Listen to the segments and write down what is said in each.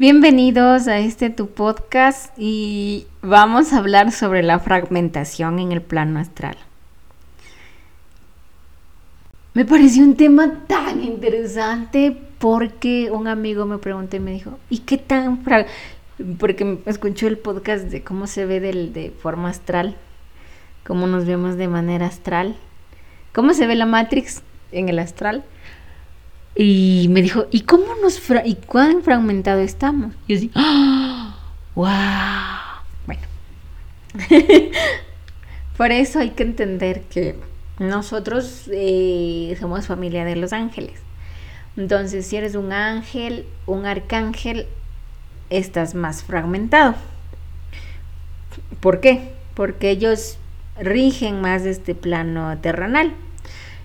Bienvenidos a este tu podcast y vamos a hablar sobre la fragmentación en el plano astral. Me pareció un tema tan interesante porque un amigo me preguntó y me dijo, ¿y qué tan porque escuchó el podcast de cómo se ve del, de forma astral, cómo nos vemos de manera astral, cómo se ve la Matrix en el astral. Y me dijo, ¿y cómo nos y cuán fragmentado estamos? Y yo así, ¡wow! Bueno, por eso hay que entender que nosotros eh, somos familia de los ángeles. Entonces, si eres un ángel, un arcángel, estás más fragmentado. ¿Por qué? Porque ellos rigen más este plano terrenal.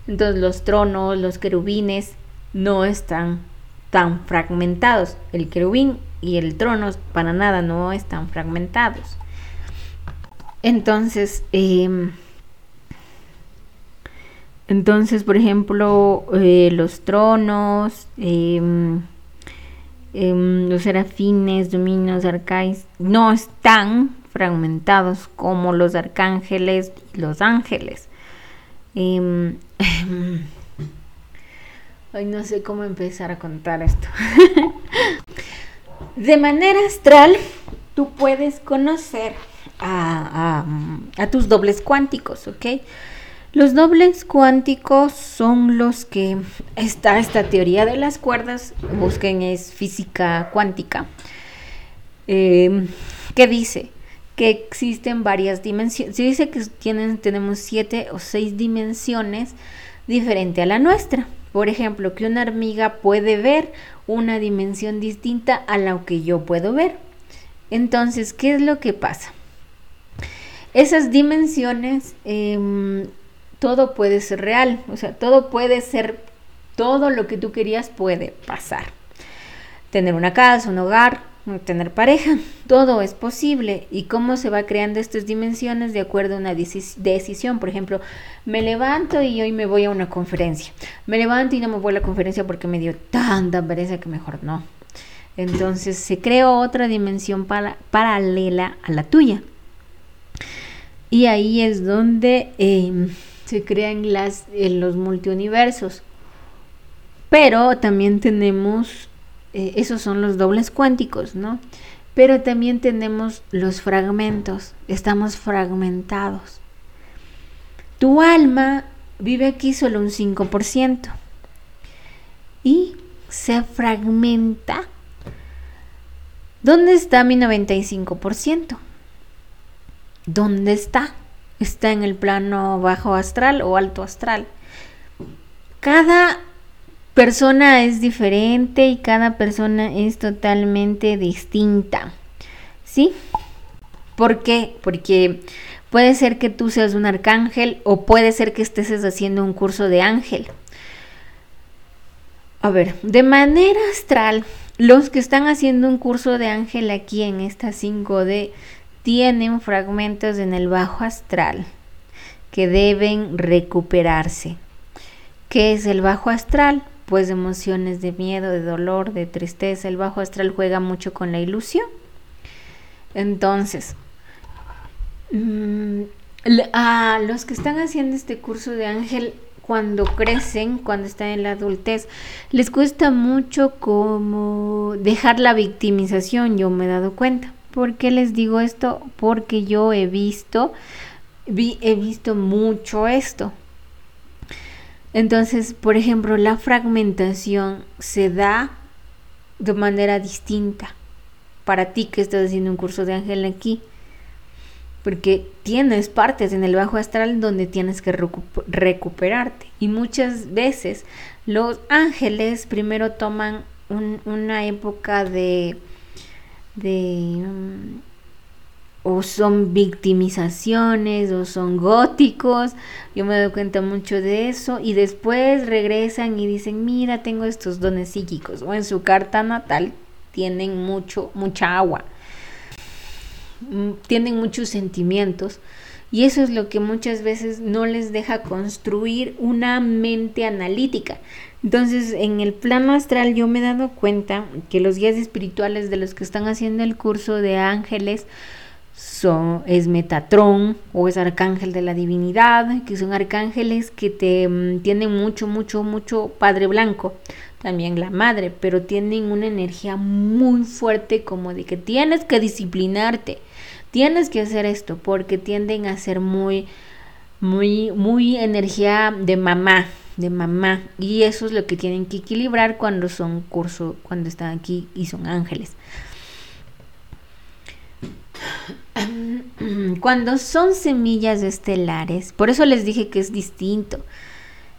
Entonces los tronos, los querubines no están tan fragmentados. El querubín y el trono para nada no están fragmentados. Entonces, em, entonces, por ejemplo, eh, los tronos, em, Em, los serafines, dominios, arcáis, no están fragmentados como los arcángeles y los ángeles. Ay, no sé cómo empezar a contar esto. de manera astral, tú puedes conocer a tus dobles cuánticos, ¿ok? Los dobles cuánticos son los que está esta teoría de las cuerdas, busquen es física cuántica, eh, que dice que existen varias dimensiones, se dice que tienen, tenemos siete o seis dimensiones diferente a la nuestra. Por ejemplo, que una hormiga puede ver una dimensión distinta a la que yo puedo ver. Entonces, ¿qué es lo que pasa? Esas dimensiones em, todo puede ser real, o sea, todo puede ser, todo lo que tú querías puede pasar. Tener una casa, un hogar, tener pareja, todo es posible. ¿Y cómo se va creando estas dimensiones de acuerdo a una decisión? Por ejemplo, me levanto y hoy me voy a una conferencia. Me levanto y no me voy a la conferencia porque me dio tanta pereza que mejor no. Entonces se creó otra dimensión paralela a la tuya. Y ahí es donde... Em, se crean las, en los multiuniversos. Pero también tenemos, eh, esos son los dobles cuánticos, ¿no? Pero también tenemos los fragmentos, estamos fragmentados. Tu alma vive aquí solo un 5% y se fragmenta. ¿Dónde está mi 95%? ¿Dónde está? está en el plano bajo astral o alto astral. Cada persona es diferente y cada persona es totalmente distinta. ¿Sí? ¿Por qué? Porque puede ser que tú seas un arcángel o puede ser que estés haciendo un curso de ángel. A ver, de manera astral, los que están haciendo un curso de ángel aquí en esta 5D tienen fragmentos en el bajo astral que deben recuperarse. ¿Qué es el bajo astral? Pues emociones de miedo, de dolor, de tristeza. El bajo astral juega mucho con la ilusión. Entonces, mm, a los que están haciendo este curso de ángel, cuando crecen, cuando están en la adultez, les cuesta mucho como dejar la victimización, yo me he dado cuenta. ¿Por qué les digo esto? Porque yo he visto, vi, he visto mucho esto. Entonces, por ejemplo, la fragmentación se da de manera distinta para ti que estás haciendo un curso de ángel aquí. Porque tienes partes en el bajo astral donde tienes que recuperarte. Y muchas veces los ángeles primero toman una época de de mm, o son victimizaciones o son góticos. Yo me doy cuenta mucho de eso y después regresan y dicen, "Mira, tengo estos dones psíquicos." O en su carta natal tienen mucho mucha agua. Mm, tienen muchos sentimientos Y eso es lo que muchas veces no les deja construir una mente analítica. Entonces, en el plano astral yo me he dado cuenta que los guías espirituales de los que están haciendo el curso de ángeles es Metatrón o es Arcángel de la Divinidad, que son arcángeles que te mm, tienen mucho, mucho, mucho Padre Blanco, también la Madre, pero tienen una energía muy fuerte como de que tienes que disciplinarte tienes que hacer esto porque tienden a ser muy, muy, muy energía de mamá, de mamá. Y eso es lo que tienen que equilibrar cuando son curso, cuando están aquí y son ángeles. Cuando son semillas estelares, por eso les dije que es distinto.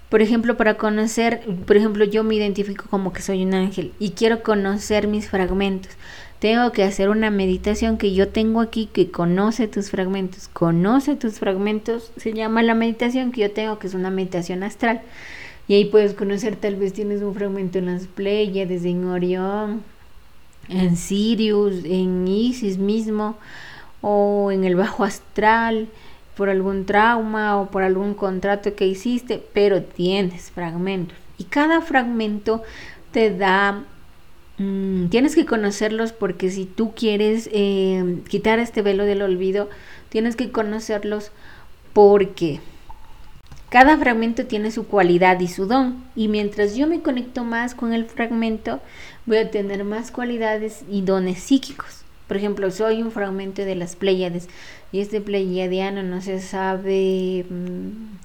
Por ejemplo, para conocer, por ejemplo, yo me identifico como que soy un ángel y quiero conocer mis fragmentos tengo que hacer una meditación que yo tengo aquí que conoce tus fragmentos. Conoce tus fragmentos, se llama la meditación que yo tengo, que es una meditación astral. Y ahí puedes conocer, tal vez tienes un fragmento en las Pleiades, en Orión, en Sirius, en Isis mismo, o en el bajo astral, por algún trauma o por algún contrato que hiciste, pero tienes fragmentos. Y cada fragmento te da Mm, tienes que conocerlos porque si tú quieres eh, quitar este velo del olvido, tienes que conocerlos porque cada fragmento tiene su cualidad y su don. Y mientras yo me conecto más con el fragmento, voy a tener más cualidades y dones psíquicos. Por ejemplo, soy un fragmento de las Pléyades y este pleiadiano no se sabe, mm,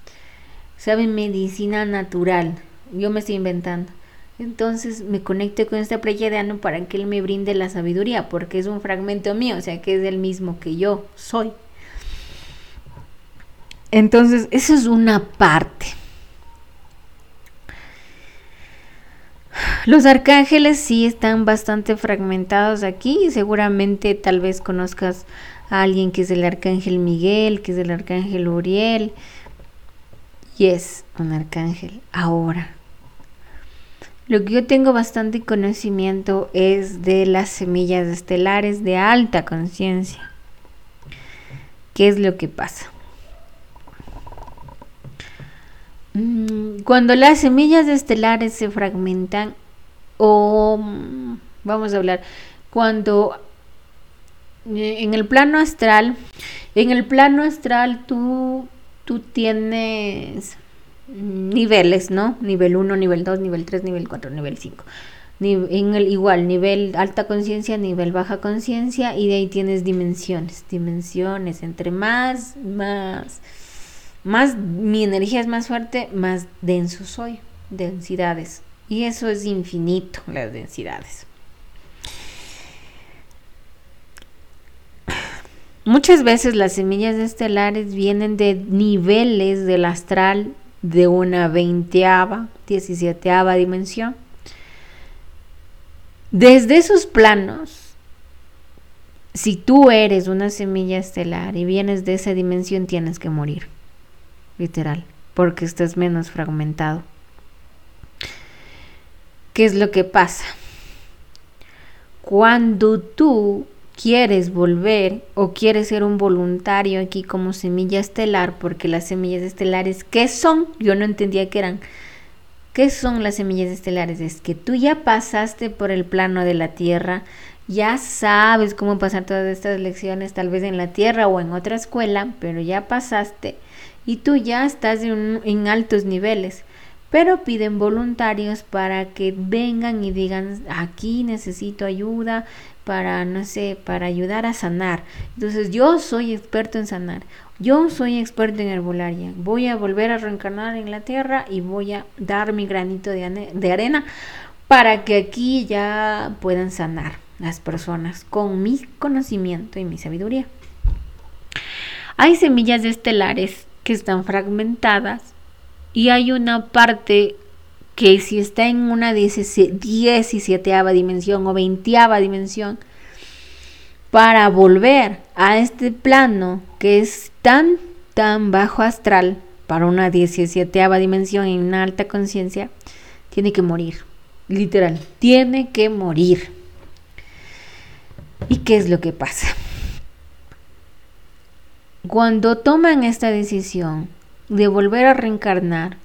sabe medicina natural. Yo me estoy inventando. Entonces me conecto con este pleiadiano para que él me brinde la sabiduría, porque es un fragmento mío, o sea que es el mismo que yo soy. Entonces, eso es una parte. Los arcángeles sí están bastante fragmentados aquí. Seguramente tal vez conozcas a alguien que es el arcángel Miguel, que es el arcángel Uriel. Y es un arcángel ahora. Lo que yo tengo bastante conocimiento es de las semillas estelares de alta conciencia. ¿Qué es lo que pasa? Mm, cuando las semillas estelares se fragmentan o mm, vamos a hablar cuando eh, en el plano astral, en el plano astral tú tú tienes niveles, ¿no? Nivel 1, nivel 2, nivel 3, nivel 4, nivel 5. En el, igual, nivel alta conciencia, nivel baja conciencia y de ahí tienes dimensiones, dimensiones, entre más, más, más mi energía es más fuerte, más denso soy, densidades. Y eso es infinito, las densidades. Muchas veces las semillas estelares vienen de niveles del astral de una veinteava, diecisieteava dimensión. Desde esos planos, si tú eres una semilla estelar y vienes de esa dimensión, tienes que morir, literal, porque estás menos fragmentado. ¿Qué es lo que pasa? Cuando tú quieres volver o quieres ser un voluntario aquí como semilla estelar, porque las semillas estelares, ¿qué son? Yo no entendía qué eran. ¿Qué son las semillas estelares? Es que tú ya pasaste por el plano de la Tierra, ya sabes cómo pasar todas estas lecciones, tal vez en la Tierra o en otra escuela, pero ya pasaste y tú ya estás en, altos niveles. Pero piden voluntarios para que vengan y digan aquí necesito ayuda para no sé para ayudar a sanar entonces yo soy experto en sanar. Yo soy experto en herbolaria. Voy a volver a reencarnar en la tierra y voy a dar mi granito de, de arena para que aquí ya puedan sanar las personas con mi conocimiento y mi sabiduría. Hay semillas estelares que están fragmentadas y hay una parte que si está en una 17 dimensión o 20 dimensión, para volver a este plano que es tan, tan bajo astral, para una 17 dimensión en una alta conciencia, tiene que morir. Literal, tiene que morir. ¿Y qué es lo que pasa? Cuando toman esta decisión de volver a reencarnar,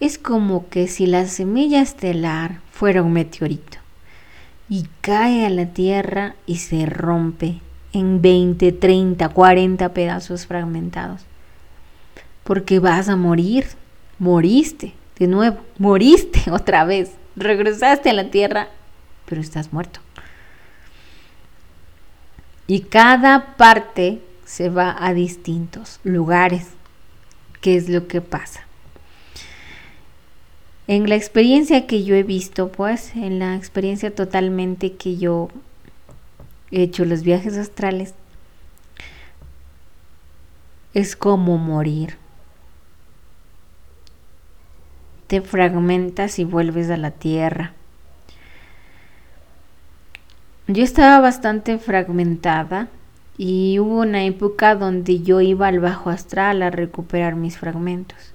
es como que si la semilla estelar fuera un meteorito y cae a la Tierra y se rompe en 20, 30, 40 pedazos fragmentados. Porque vas a morir, moriste de nuevo, moriste otra vez, regresaste a la Tierra, pero estás muerto. Y cada parte se va a distintos lugares. ¿Qué es lo que pasa? En la experiencia que yo he visto, pues, en la experiencia totalmente que yo he hecho los viajes astrales, es como morir. Te fragmentas y vuelves a la tierra. Yo estaba bastante fragmentada y hubo una época donde yo iba al bajo astral a recuperar mis fragmentos.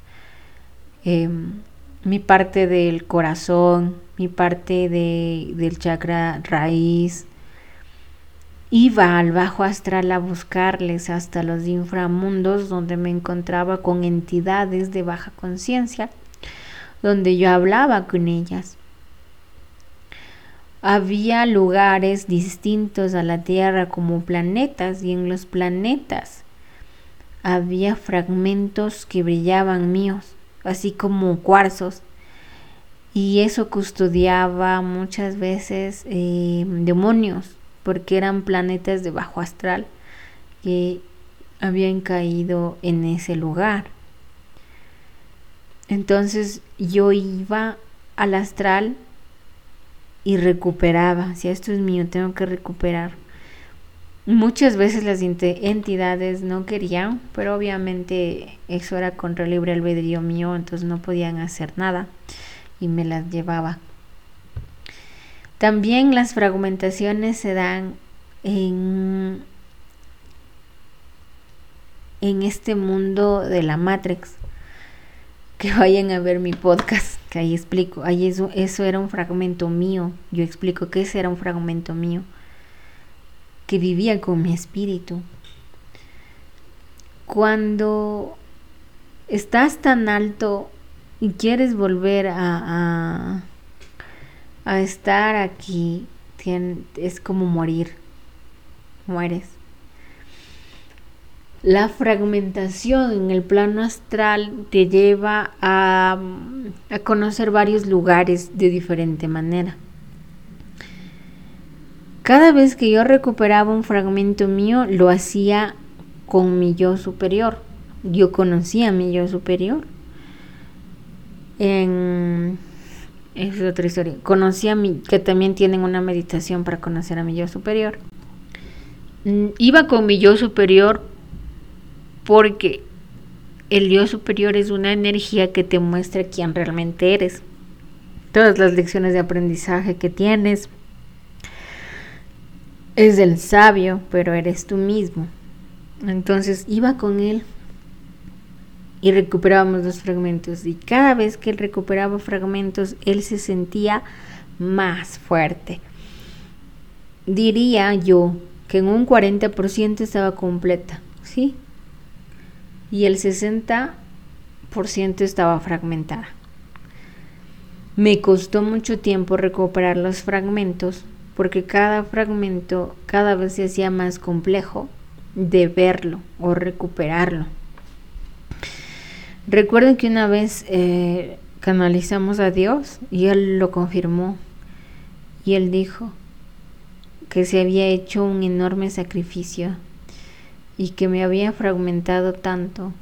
Em, mi parte del corazón, mi parte de, del chakra raíz. Iba al bajo astral a buscarles hasta los inframundos donde me encontraba con entidades de baja conciencia, donde yo hablaba con ellas. Había lugares distintos a la Tierra como planetas y en los planetas había fragmentos que brillaban míos así como cuarzos. Y eso custodiaba muchas veces eh, demonios, porque eran planetas de bajo astral que habían caído en ese lugar. Entonces yo iba al astral y recuperaba. Si esto es mío, tengo que recuperar. Muchas veces las entidades no querían, pero obviamente eso era contra el libre albedrío mío, entonces no podían hacer nada y me las llevaba. También las fragmentaciones se dan en, en este mundo de la Matrix. Que vayan a ver mi podcast, que ahí explico. Ahí eso, eso era un fragmento mío. Yo explico que ese era un fragmento mío que vivía con mi espíritu. Cuando estás tan alto y quieres volver a, a, estar aquí, es como morir, mueres. La fragmentación en el plano astral te lleva a, a conocer varios lugares de diferente manera. Cada vez que yo recuperaba un fragmento mío, lo hacía con mi yo superior. Yo conocía a mi yo superior. En es otra historia. Conocí a mi, que también tienen una meditación para conocer a mi yo superior. Mm, iba con mi yo superior porque el yo superior es una energía que te muestra quién realmente eres. Todas las lecciones de aprendizaje que tienes, es del sabio, pero eres tú mismo. Entonces iba con él y recuperábamos los fragmentos. Y cada vez que él recuperaba fragmentos, él se sentía más fuerte. Diría yo que en un 40% estaba completa, ¿sí? Y el 60% estaba fragmentada. Me costó mucho tiempo recuperar los fragmentos porque cada fragmento cada vez se hacía más complejo de verlo o recuperarlo. Recuerden que una vez eh, canalizamos a Dios y Él lo confirmó y Él dijo que se había hecho un enorme sacrificio y que me había fragmentado tanto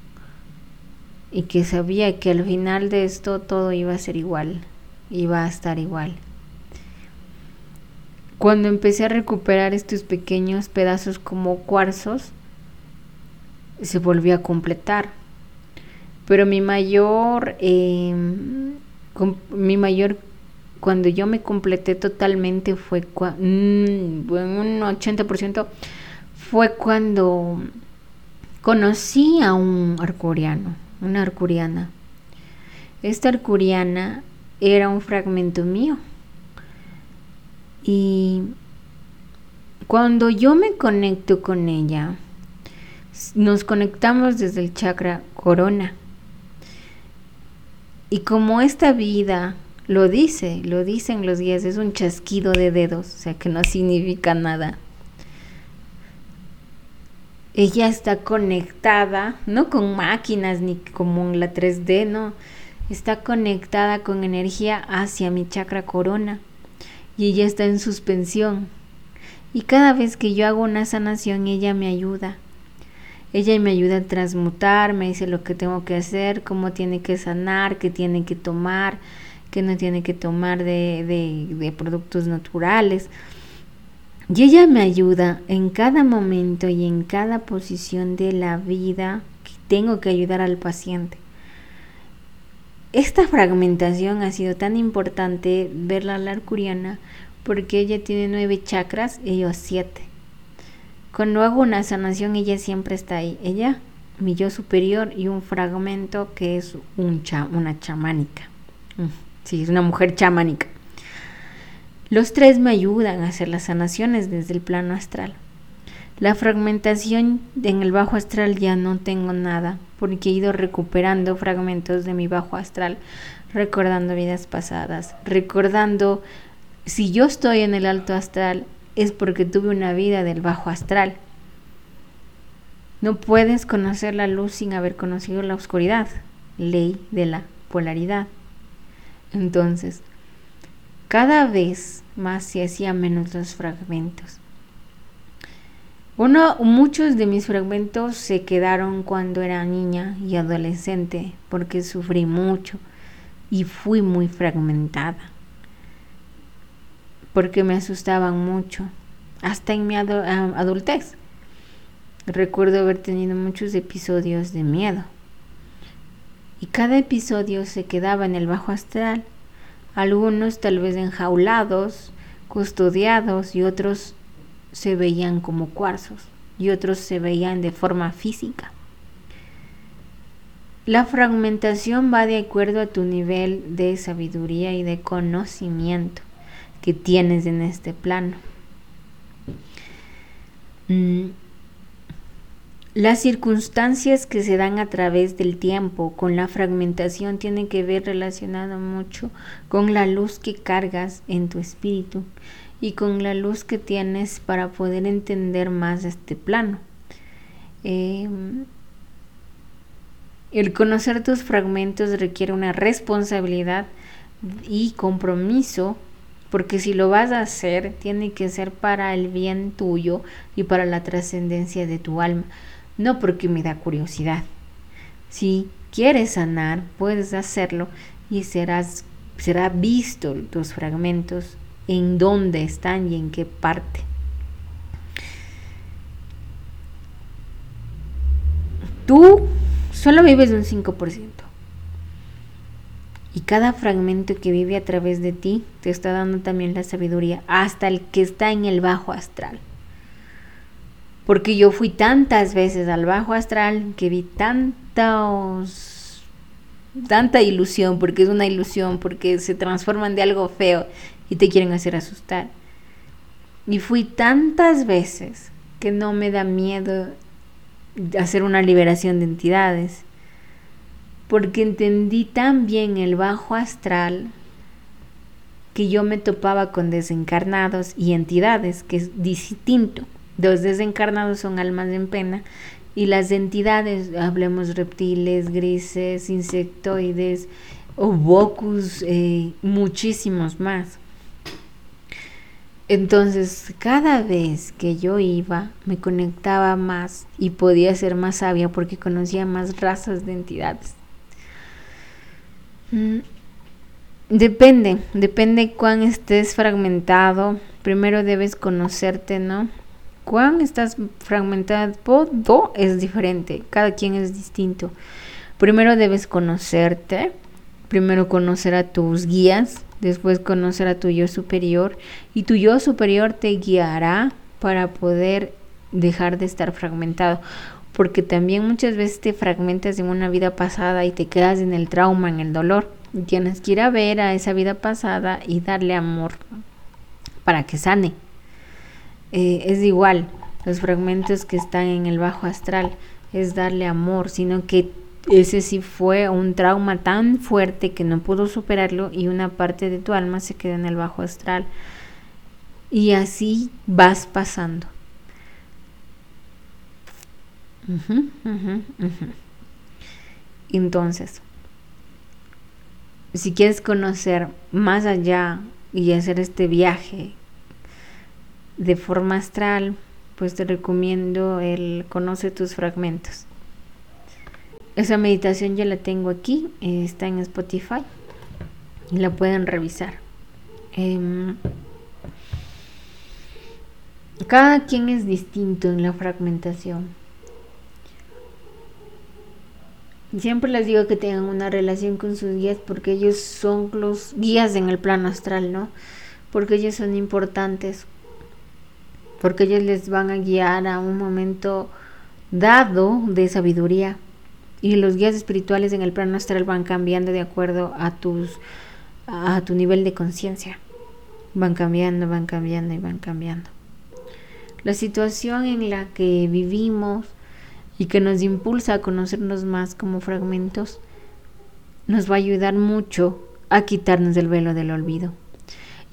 y que sabía que al final de esto todo iba a ser igual, iba a estar igual. Cuando empecé a recuperar estos pequeños pedazos como cuarzos, se volvió a completar. Pero mi mayor, em, mi mayor, cuando yo me completé totalmente fue mm, un 80% fue cuando conocí a un arcuriano, una arcuriana. Esta arcuriana era un fragmento mío y cuando yo me conecto con ella, nos conectamos desde el chakra corona. Y como esta vida lo dice, lo dicen los guías, es un chasquido de dedos, o sea que no significa nada. Ella está conectada, no con máquinas ni como en la 3D, no. Está conectada con energía hacia mi chakra corona. Y ella está en suspensión. Y cada vez que yo hago una sanación, ella me ayuda. Ella me ayuda a transmutar, me dice lo que tengo que hacer, cómo tiene que sanar, qué tiene que tomar, qué no tiene que tomar de, de, productos naturales. Y ella me ayuda en cada momento y en cada posición de la vida que tengo que ayudar al paciente. Esta fragmentación ha sido tan importante verla la arcuriana porque ella tiene nueve chakras y yo siete. Cuando hago una sanación, ella siempre está ahí. Ella, mi yo superior y un fragmento que es un una chamánica. Mm, sí, es una mujer chamánica. Los tres me ayudan a hacer las sanaciones desde el plano astral. La fragmentación en el bajo astral ya no tengo nada, porque he ido recuperando fragmentos de mi bajo astral, recordando vidas pasadas, recordando si yo estoy en el alto astral, es porque tuve una vida del bajo astral. No puedes conocer la luz sin haber conocido la oscuridad, ley de la polaridad. Entonces, cada vez más se hacían menos los fragmentos. Uno, muchos de mis fragmentos se quedaron cuando era niña y adolescente porque sufrí mucho y fui muy fragmentada porque me asustaban mucho, hasta en mi adultez. Recuerdo haber tenido muchos episodios de miedo. Y cada episodio se quedaba en el bajo astral, algunos tal vez enjaulados, custodiados y otros se veían como cuarzos y otros se veían de forma física. La fragmentación va de acuerdo a tu nivel de sabiduría y de conocimiento que tienes en este plano. Mm. Las circunstancias que se dan a través del tiempo con la fragmentación tienen que ver relacionado mucho con la luz que cargas en tu espíritu y con la luz que tienes para poder entender más este plano. Em, el conocer tus fragmentos requiere una responsabilidad y compromiso porque si lo vas a hacer, tiene que ser para el bien tuyo y para la trascendencia de tu alma, no porque me da curiosidad. Si quieres sanar, puedes hacerlo y serás, será visto tus fragmentos en dónde están y en qué parte. Tú solo vives un 5%. Y cada fragmento que vive a través de ti te está dando también la sabiduría, hasta el que está en el bajo astral. Porque yo fui tantas veces al bajo astral que vi tantos, tanta ilusión, porque es una ilusión, porque se transforman de algo feo y te quieren hacer asustar. Y fui tantas veces que no me da miedo hacer una liberación de entidades porque entendí tan bien el bajo astral que yo me topaba con desencarnados y entidades, que es distinto. Los desencarnados son almas en pena y las entidades, hablemos reptiles, grises, insectoides, obocus, eh, muchísimos más. Entonces, cada vez que yo iba, me conectaba más y podía ser más sabia porque conocía más razas de entidades. Mm, depende, depende cuán estés fragmentado. Primero debes conocerte, ¿no? Cuán estás fragmentado es diferente, cada quien es distinto. Primero debes conocerte, primero conocer a tus guías, después conocer a tu yo superior y tu yo superior te guiará para poder dejar de estar fragmentado porque también muchas veces te fragmentas en una vida pasada y te quedas en el trauma, en el dolor. tienes que ir a ver a esa vida pasada y darle amor para que sane. Eh, es igual, los fragmentos que están en el bajo astral es darle amor, sino que ese sí fue un trauma tan fuerte que no pudo superarlo y una parte de tu alma se queda en el bajo astral. Y así vas pasando. Entonces, si quieres conocer más allá y hacer este viaje de forma astral, pues te recomiendo el conoce tus fragmentos. Esa meditación ya la tengo aquí, está en Spotify y la pueden revisar. Em, cada quien es distinto en la fragmentación. Siempre les digo que tengan una relación con sus guías porque ellos son los guías en el plano astral, ¿no? Porque ellos son importantes, porque ellos les van a guiar a un momento dado de sabiduría. Y los guías espirituales en el plano astral van cambiando de acuerdo a tus a tu nivel de conciencia. Van cambiando, van cambiando y van cambiando. La situación en la que vivimos y que nos impulsa a conocernos más como fragmentos, nos va a ayudar mucho a quitarnos del velo del olvido.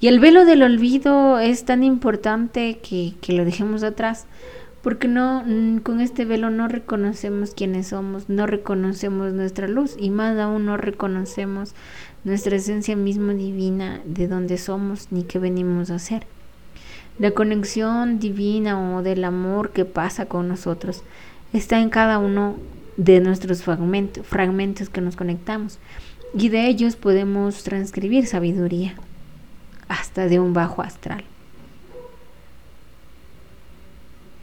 Y el velo del olvido es tan importante que, que lo dejemos atrás, porque no con este velo no reconocemos quiénes somos, no reconocemos nuestra luz y más aún no reconocemos nuestra esencia misma divina de dónde somos ni qué venimos a hacer. La conexión divina o del amor que pasa con nosotros está en cada uno de nuestros fragmentos, fragmentos que nos conectamos y de ellos podemos transcribir sabiduría hasta de un bajo astral.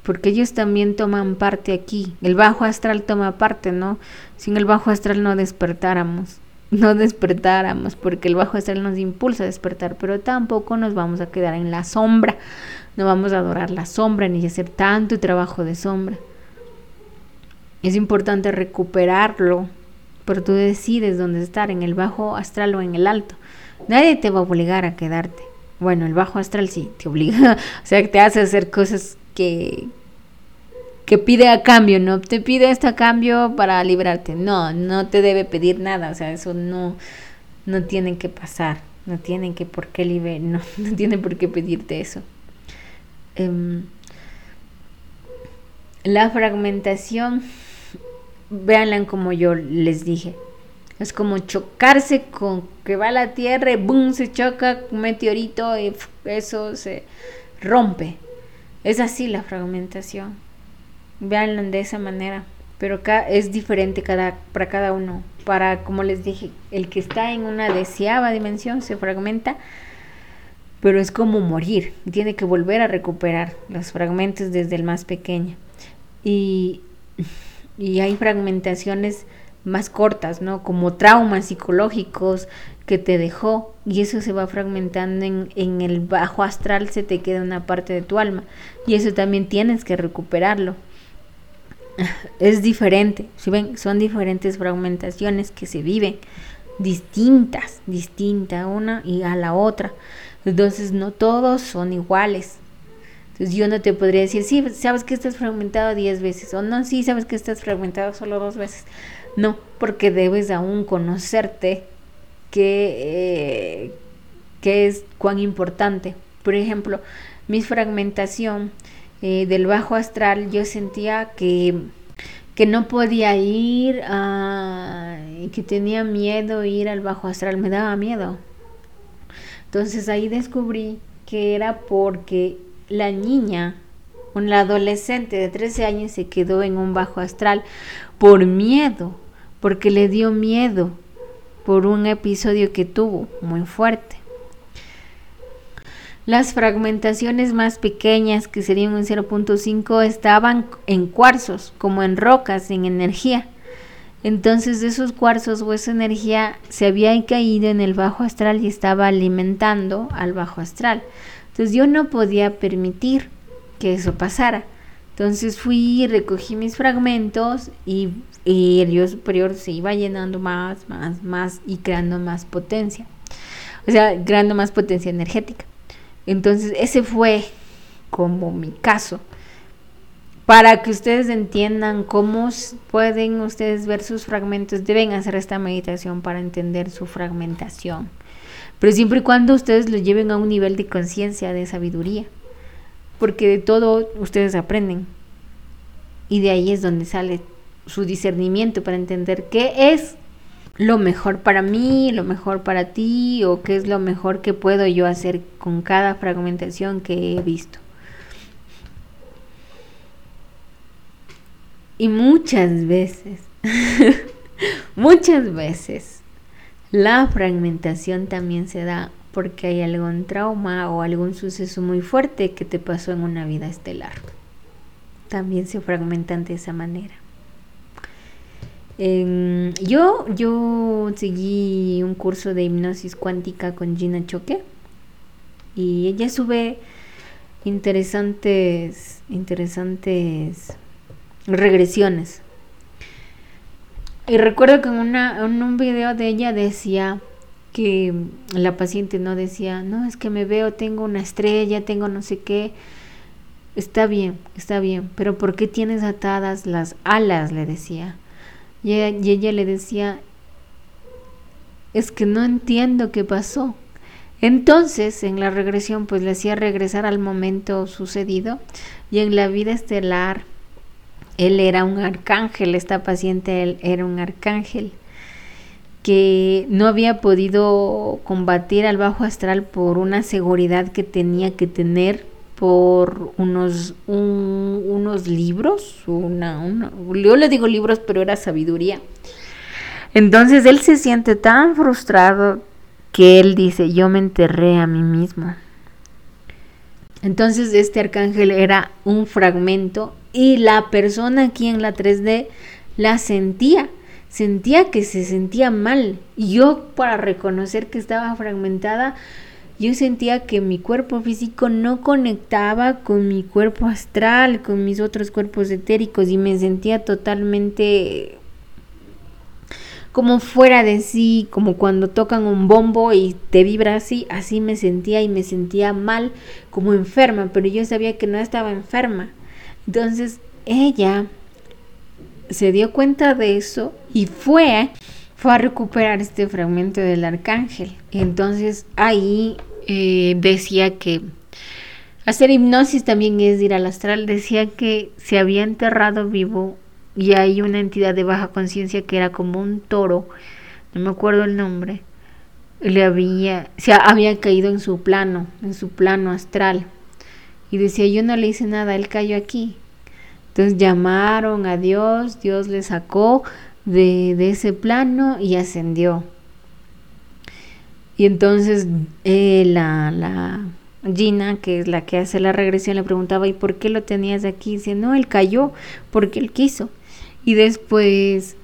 Porque ellos también toman parte aquí. El bajo astral toma parte, ¿no? Sin el bajo astral no despertáramos. No despertáramos, porque el bajo astral nos impulsa a despertar, pero tampoco nos vamos a quedar en la sombra. No vamos a adorar la sombra ni hacer tanto trabajo de sombra. Es importante recuperarlo, pero tú decides dónde estar, en el bajo astral o en el alto. Nadie te va a obligar a quedarte. Bueno, el bajo astral sí te obliga, o sea, te hace hacer cosas que que pide a cambio, no te pide esto a cambio para librarte. No, no te debe pedir nada, o sea, eso no no tienen que pasar, no tienen que por qué libre, no, no por qué pedirte eso. Em, la fragmentación véanla como yo les dije. Es como chocarse con que va la Tierra y boom, se choca un meteorito y eso se rompe. Es así la fragmentación. Véanlo de esa manera. Pero acá es diferente cada, para cada uno. Para, como les dije, el que está en una deseaba dimensión se fragmenta, pero es como morir. Tiene que volver a recuperar los fragmentos desde el más pequeño. Y y hay fragmentaciones más cortas, ¿no? Como traumas psicológicos que te dejó y eso se va fragmentando en, en, el bajo astral, se te queda una parte de tu alma y eso también tienes que recuperarlo. Es diferente, si ven, son diferentes fragmentaciones que se viven distintas, distinta una y a la otra. Entonces no todos son iguales. Entonces yo no te podría decir, sí, sabes que estás fragmentado 10 veces, o no, sí, sabes que estás fragmentado solo dos veces. No, porque debes aún conocerte que, eh, es cuán importante. Por ejemplo, mi fragmentación eh, del bajo astral, yo sentía que, que no podía ir, a, que tenía miedo ir al bajo astral, me daba miedo. Entonces ahí descubrí que era porque la niña, una adolescente de 13 años, se quedó en un bajo astral por miedo, porque le dio miedo por un episodio que tuvo muy fuerte. Las fragmentaciones más pequeñas, que serían un 0.5, estaban en cuarzos, como en rocas, en energía. Entonces esos cuarzos o esa energía se había caído en el bajo astral y estaba alimentando al bajo astral. Entonces yo no podía permitir que eso pasara. Entonces fui, recogí mis fragmentos y, el yo superior se iba llenando más, más, más y creando más potencia. O sea, creando más potencia energética. Entonces ese fue como mi caso. para que ustedes entiendan cómo pueden ustedes ver sus fragmentos, deben hacer esta meditación para entender su fragmentación. Pero siempre y cuando ustedes lo lleven a un nivel de conciencia, de sabiduría. Porque de todo ustedes aprenden. Y de ahí es donde sale su discernimiento para entender qué es lo mejor para mí, lo mejor para ti o qué es lo mejor que puedo yo hacer con cada fragmentación que he visto. Y muchas veces, muchas veces, la fragmentación también se da porque hay algún trauma o algún suceso muy fuerte que te pasó en una vida estelar. También se fragmentan de esa manera. yo, yo seguí un curso de hipnosis cuántica con Gina Choque y ella sube interesantes, interesantes regresiones. Y recuerdo que en, una, en un video de ella decía que la paciente no decía, no, es que me veo, tengo una estrella, tengo no sé qué. Está bien, está bien, pero ¿por qué tienes atadas las alas? le decía. Y ella, y ella le decía, es que no entiendo qué pasó. Entonces, en la regresión, pues le hacía regresar al momento sucedido y en la vida estelar él era un arcángel, esta paciente él era un arcángel que no había podido combatir al bajo astral por una seguridad que tenía que tener por unos, unos libros, una, yo le digo libros, pero era sabiduría. Entonces él se siente tan frustrado que él dice, yo me enterré a mí mismo. Entonces este arcángel era un fragmento y la persona aquí en la 3D la sentía, sentía que se sentía mal. Y yo para reconocer que estaba fragmentada, yo sentía que mi cuerpo físico no conectaba con mi cuerpo astral, con mis otros cuerpos etéricos y me sentía totalmente como fuera de sí, como cuando tocan un bombo y te vibra así, así me sentía y me sentía mal, como enferma, pero yo sabía que no estaba enferma. Entonces ella se dio cuenta de eso y fue, fue a recuperar este fragmento del arcángel. Entonces ahí eh, decía que hacer hipnosis también es ir al astral. Decía que se había enterrado vivo y hay una entidad de baja conciencia que era como un toro, no me acuerdo el nombre, le había, se había caído en su plano, en su plano astral. Y decía, yo no le hice nada, él cayó aquí. Entonces llamaron a Dios, Dios le sacó de, de ese plano y ascendió. Y entonces eh, la, la Gina, que es la que hace la regresión, le preguntaba, ¿y por qué lo tenías aquí? Dice, no, él cayó porque él quiso. Y después,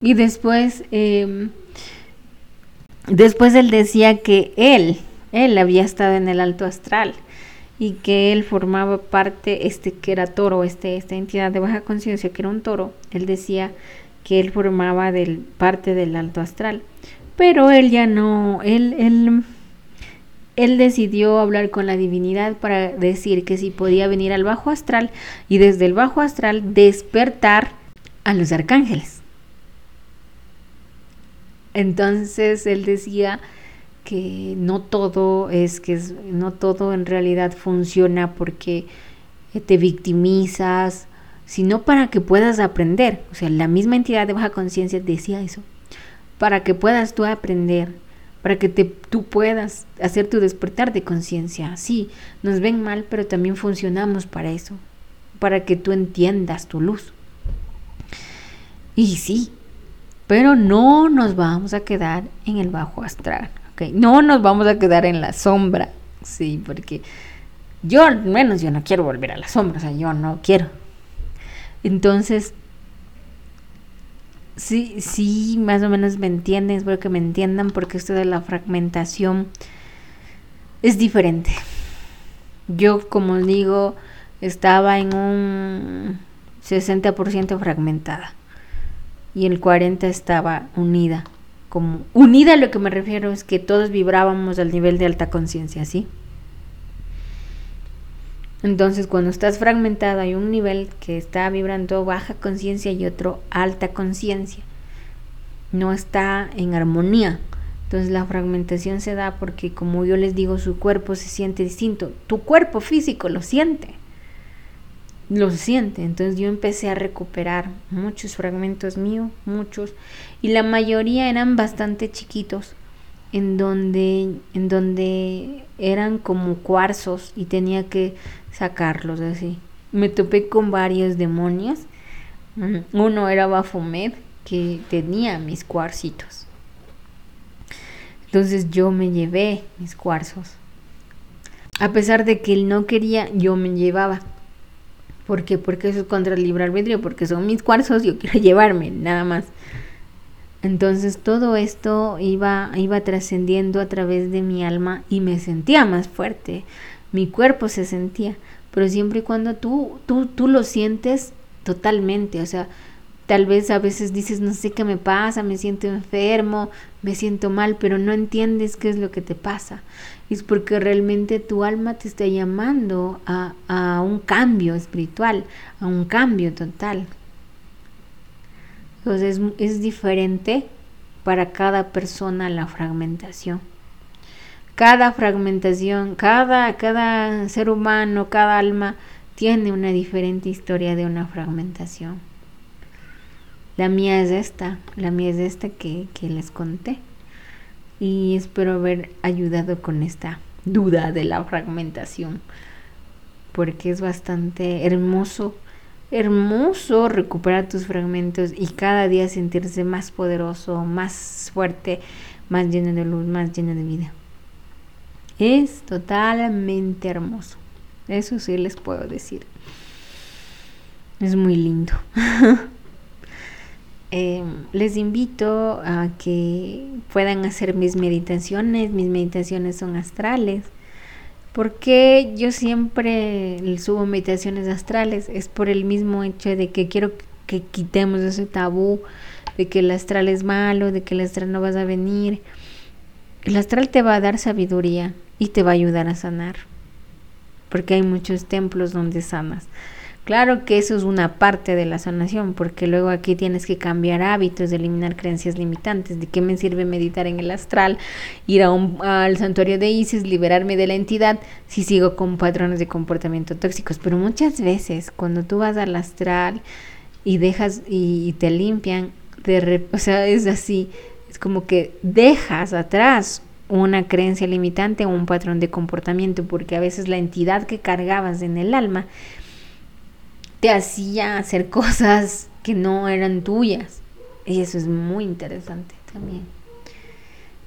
y después, em, después él decía que él, él había estado en el alto astral y que él formaba parte, este que era toro, este, esta entidad de baja conciencia que era un toro, él decía que él formaba del, parte del alto astral. Pero él ya no, él, él, él decidió hablar con la divinidad para decir que si podía venir al bajo astral y desde el bajo astral despertar a los arcángeles. Entonces él decía que no todo es que no todo en realidad funciona porque te victimizas, sino para que puedas aprender. O sea, la misma entidad de baja conciencia decía eso. Para que puedas tú aprender, para que te, tú puedas hacer tu despertar de conciencia. Sí, nos ven mal, pero también funcionamos para eso, para que tú entiendas tu luz. Y sí, pero no nos vamos a quedar en el bajo astral, No nos vamos a quedar en la sombra, sí, porque yo al menos yo no quiero volver a la sombra, o sea, yo no quiero. Entonces, sí, sí, más o menos me entienden, espero que me entiendan porque esto de la fragmentación es diferente. Yo, como digo, estaba en un 60% fragmentada y el 40 estaba unida. Como unida a lo que me refiero es que todos vibrábamos al nivel de alta conciencia, ¿sí? Entonces, cuando estás fragmentado, hay un nivel que está vibrando baja conciencia y otro alta conciencia. No está en armonía. Entonces, la fragmentación se da porque, como yo les digo, su cuerpo se siente distinto. Tu cuerpo físico lo siente. Lo siente. Entonces, yo empecé a recuperar muchos fragmentos míos, muchos. Y la mayoría eran bastante chiquitos en donde, en donde eran como cuarzos y tenía que sacarlos así. Me topé con varios demonios. Uno era Baphomet, que tenía mis cuarcitos. Entonces yo me llevé mis cuarzos. A pesar de que él no quería, yo me llevaba. ¿Por qué? Porque eso es contra el libre albedrío, porque son mis cuarzos, yo quiero llevarme, nada más. Entonces todo esto iba, iba trascendiendo a través de mi alma y me sentía más fuerte, mi cuerpo se sentía, pero siempre y cuando tú, tú, tú lo sientes totalmente, o sea, tal vez a veces dices, no sé qué me pasa, me siento enfermo, me siento mal, pero no entiendes qué es lo que te pasa. Es porque realmente tu alma te está llamando a, a un cambio espiritual, a un cambio total. Entonces es, diferente para cada persona la fragmentación. Cada fragmentación, cada, cada ser humano, cada alma tiene una diferente historia de una fragmentación. La mía es esta, la mía es esta que, que les conté. Y espero haber ayudado con esta duda de la fragmentación, porque es bastante hermoso hermoso recuperar tus fragmentos y cada día sentirse más poderoso, más fuerte, más lleno de luz, más lleno de vida. Es totalmente hermoso. Eso sí les puedo decir. Es muy lindo. Em, les invito a que puedan hacer mis meditaciones. Mis meditaciones son astrales porque yo siempre subo meditaciones astrales? Es por el mismo hecho de que quiero que quitemos ese tabú de que el astral es malo, de que el astral no vas a venir. El astral te va a dar sabiduría y te va a ayudar a sanar. Porque hay muchos templos donde sanas. Claro que eso es una parte de la sanación, porque luego aquí tienes que cambiar hábitos, eliminar creencias limitantes. ¿De qué me sirve meditar en el astral, ir a un, al santuario de Isis, liberarme de la entidad si sigo con patrones de comportamiento tóxicos? Pero muchas veces cuando tú vas al astral y dejas y, te limpian, de o sea, es así, es como que dejas atrás una creencia limitante o un patrón de comportamiento, porque a veces la entidad que cargabas en el alma te hacía hacer cosas que no eran tuyas. Y eso es muy interesante también.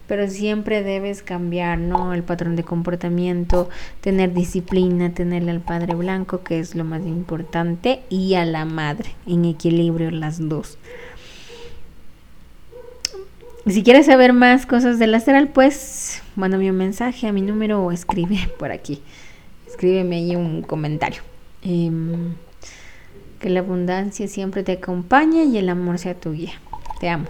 Pero siempre debes cambiar, ¿no? El patrón de comportamiento, tener disciplina, tenerle al padre blanco, que es lo más importante, y a la madre, en equilibrio las dos. Si quieres saber más cosas del astral, pues mándame un mensaje a mi número o escribe por aquí. Escríbeme ahí un comentario. Em, que la abundancia siempre te acompañe y el amor sea tu guía. Te amo.